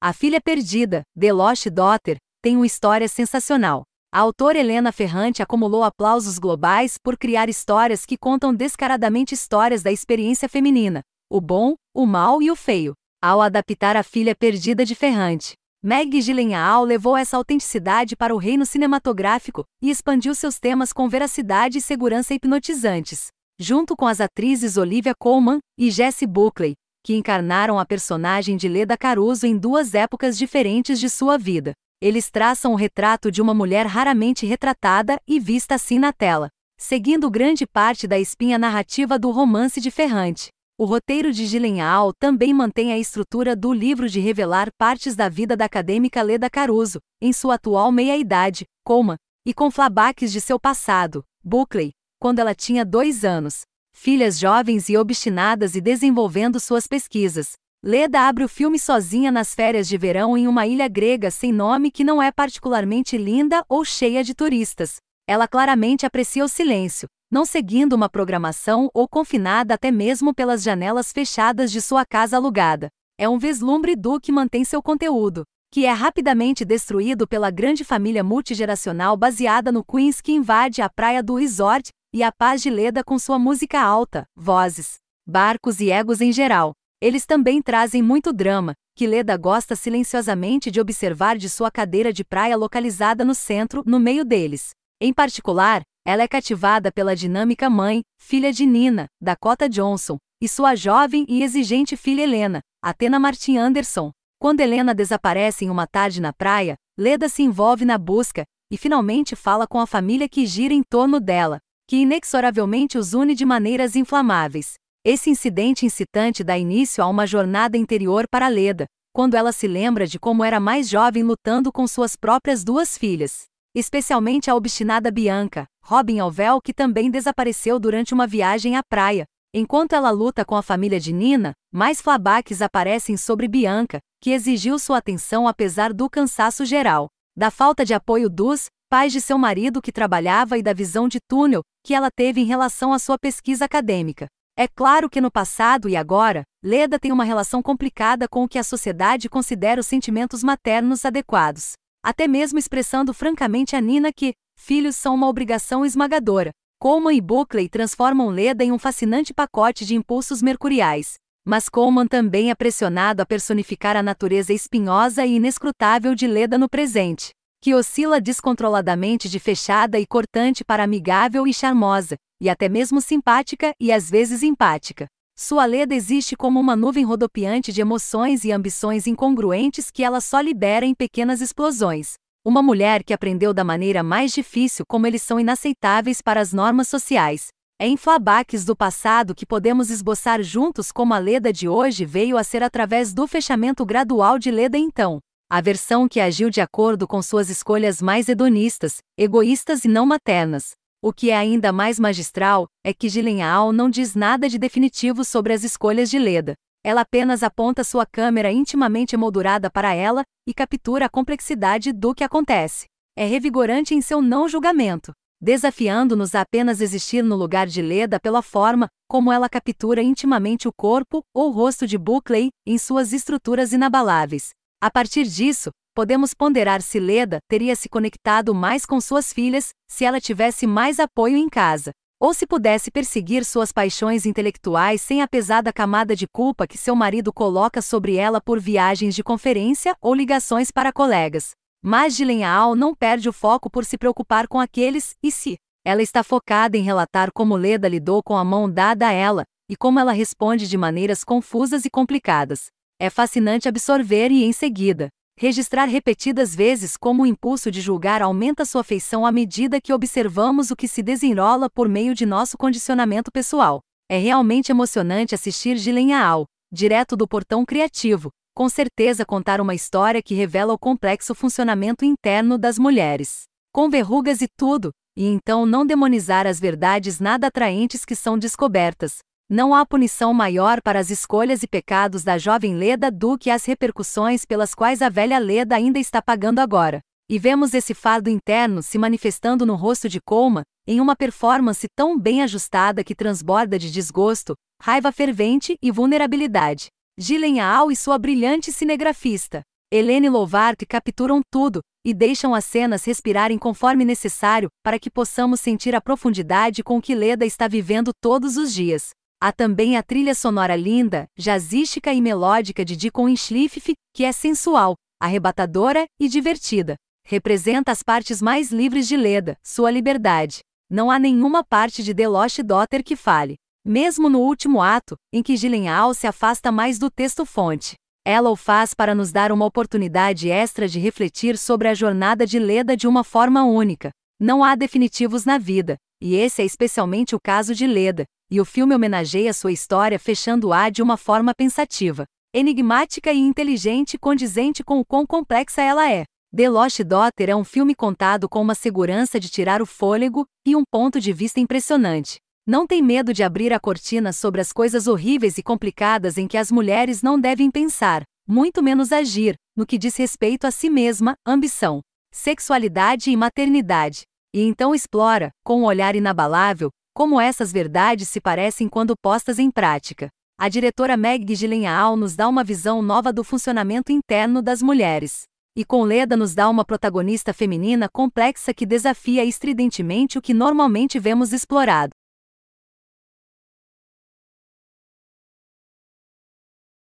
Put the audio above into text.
A Filha Perdida, The Lost Daughter, tem uma história sensacional. A autora Helena Ferrante acumulou aplausos globais por criar histórias que contam descaradamente histórias da experiência feminina, o bom, o mal e o feio. Ao adaptar A Filha Perdida de Ferrante, Meg Gyllenhaal levou essa autenticidade para o reino cinematográfico e expandiu seus temas com veracidade e segurança hipnotizantes. Junto com as atrizes Olivia Colman e Jessie Buckley, que encarnaram a personagem de Leda Caruso em duas épocas diferentes de sua vida. Eles traçam o retrato de uma mulher raramente retratada e vista assim na tela, seguindo grande parte da espinha narrativa do romance de Ferrante. O roteiro de Gyllenhaal também mantém a estrutura do livro de revelar partes da vida da acadêmica Leda Caruso, em sua atual meia-idade, Colman, e com flabaques de seu passado, Buckley, quando ela tinha dois anos filhas jovens e obstinadas e desenvolvendo suas pesquisas. Leda abre o filme sozinha nas férias de verão em uma ilha grega sem nome que não é particularmente linda ou cheia de turistas. Ela claramente aprecia o silêncio, não seguindo uma programação ou confinada até mesmo pelas janelas fechadas de sua casa alugada. É um vislumbre do que mantém seu conteúdo, que é rapidamente destruído pela grande família multigeracional baseada no Queens que invade a praia do resort e a paz de Leda com sua música alta, vozes, barcos e egos em geral. Eles também trazem muito drama, que Leda gosta silenciosamente de observar de sua cadeira de praia localizada no centro, no meio deles. Em particular, ela é cativada pela dinâmica mãe, filha de Nina, Dakota Johnson, e sua jovem e exigente filha Helena, Athena Martin Anderson. Quando Helena desaparece em uma tarde na praia, Leda se envolve na busca e finalmente fala com a família que gira em torno dela, que inexoravelmente os une de maneiras inflamáveis. Esse incidente incitante dá início a uma jornada interior para Leda, quando ela se lembra de como era mais jovem lutando com suas próprias duas filhas. Especialmente a obstinada Bianca, Robin Alvel que também desapareceu durante uma viagem à praia. Enquanto ela luta com a família de Nina, mais flabaques aparecem sobre Bianca, que exigiu sua atenção apesar do cansaço geral, da falta de apoio dos pais de seu marido que trabalhava e da visão de túnel que ela teve em relação à sua pesquisa acadêmica. É claro que no passado e agora, Leda tem uma relação complicada com o que a sociedade considera os sentimentos maternos adequados. Até mesmo expressando francamente a Nina que filhos são uma obrigação esmagadora. Coleman e Buckley transformam Leda em um fascinante pacote de impulsos mercuriais. Mas Coleman também é pressionado a personificar a natureza espinhosa e inescrutável de Leda no presente que oscila descontroladamente de fechada e cortante para amigável e charmosa, e até mesmo simpática e às vezes empática. Sua leda existe como uma nuvem rodopiante de emoções e ambições incongruentes que ela só libera em pequenas explosões. Uma mulher que aprendeu da maneira mais difícil como eles são inaceitáveis para as normas sociais. É em flabaques do passado que podemos esboçar juntos como a Leda de hoje veio a ser através do fechamento gradual de Leda então a versão que agiu de acordo com suas escolhas mais hedonistas, egoístas e não maternas. O que é ainda mais magistral é que Gyllenhaal não diz nada de definitivo sobre as escolhas de Leda. Ela apenas aponta sua câmera intimamente emoldurada para ela e captura a complexidade do que acontece. É revigorante em seu não julgamento, desafiando-nos a apenas existir no lugar de Leda pela forma como ela captura intimamente o corpo ou rosto de Buckley em suas estruturas inabaláveis. A partir disso, podemos ponderar se Leda teria se conectado mais com suas filhas se ela tivesse mais apoio em casa, ou se pudesse perseguir suas paixões intelectuais sem a pesada camada de culpa que seu marido coloca sobre ela por viagens de conferência ou ligações para colegas. Mas Gyllenhaal não perde o foco por se preocupar com aqueles e se. Ela está focada em relatar como Leda lidou com a mão dada a ela e como ela responde de maneiras confusas e complicadas. É fascinante absorver e, em seguida, registrar repetidas vezes como o impulso de julgar aumenta sua afeição à medida que observamos o que se desenrola por meio de nosso condicionamento pessoal. É realmente emocionante assistir Gyllenhaal, direto do portão criativo, com certeza contar uma história que revela o complexo funcionamento interno das mulheres. Com verrugas e tudo, e então não demonizar as verdades nada atraentes que são descobertas, não há punição maior para as escolhas e pecados da jovem Leda do que as repercussões pelas quais a velha Leda ainda está pagando agora. E vemos esse fardo interno se manifestando no rosto de Colma, em uma performance tão bem ajustada que transborda de desgosto, raiva fervente e vulnerabilidade. Gyllenhaal e sua brilhante cinegrafista. Helene Louvart capturam tudo e deixam as cenas respirarem conforme necessário para que possamos sentir a profundidade com que Leda está vivendo todos os dias. Há também a trilha sonora linda, jazzística e melódica de Deacon Inschliff, que é sensual, arrebatadora e divertida. Representa as partes mais livres de Leda, sua liberdade. Não há nenhuma parte de The Lost Daughter que fale. Mesmo no último ato, em que Gyllenhaal se afasta mais do texto-fonte. Ela o faz para nos dar uma oportunidade extra de refletir sobre a jornada de Leda de uma forma única. Não há definitivos na vida, e esse é especialmente o caso de Leda, e o filme homenageia sua história fechando-a de uma forma pensativa, enigmática e inteligente condizente com o quão complexa ela é. The Lost Daughter é um filme contado com uma segurança de tirar o fôlego e um ponto de vista impressionante. Não tem medo de abrir a cortina sobre as coisas horríveis e complicadas em que as mulheres não devem pensar, muito menos agir, no que diz respeito a si mesma, ambição, sexualidade e maternidade. E então explora, com um olhar inabalável, como essas verdades se parecem quando postas em prática. A diretora Meg Gyllenhaal nos dá uma visão nova do funcionamento interno das mulheres. E com Leda nos dá uma protagonista feminina complexa que desafia estridentemente o que normalmente vemos explorado.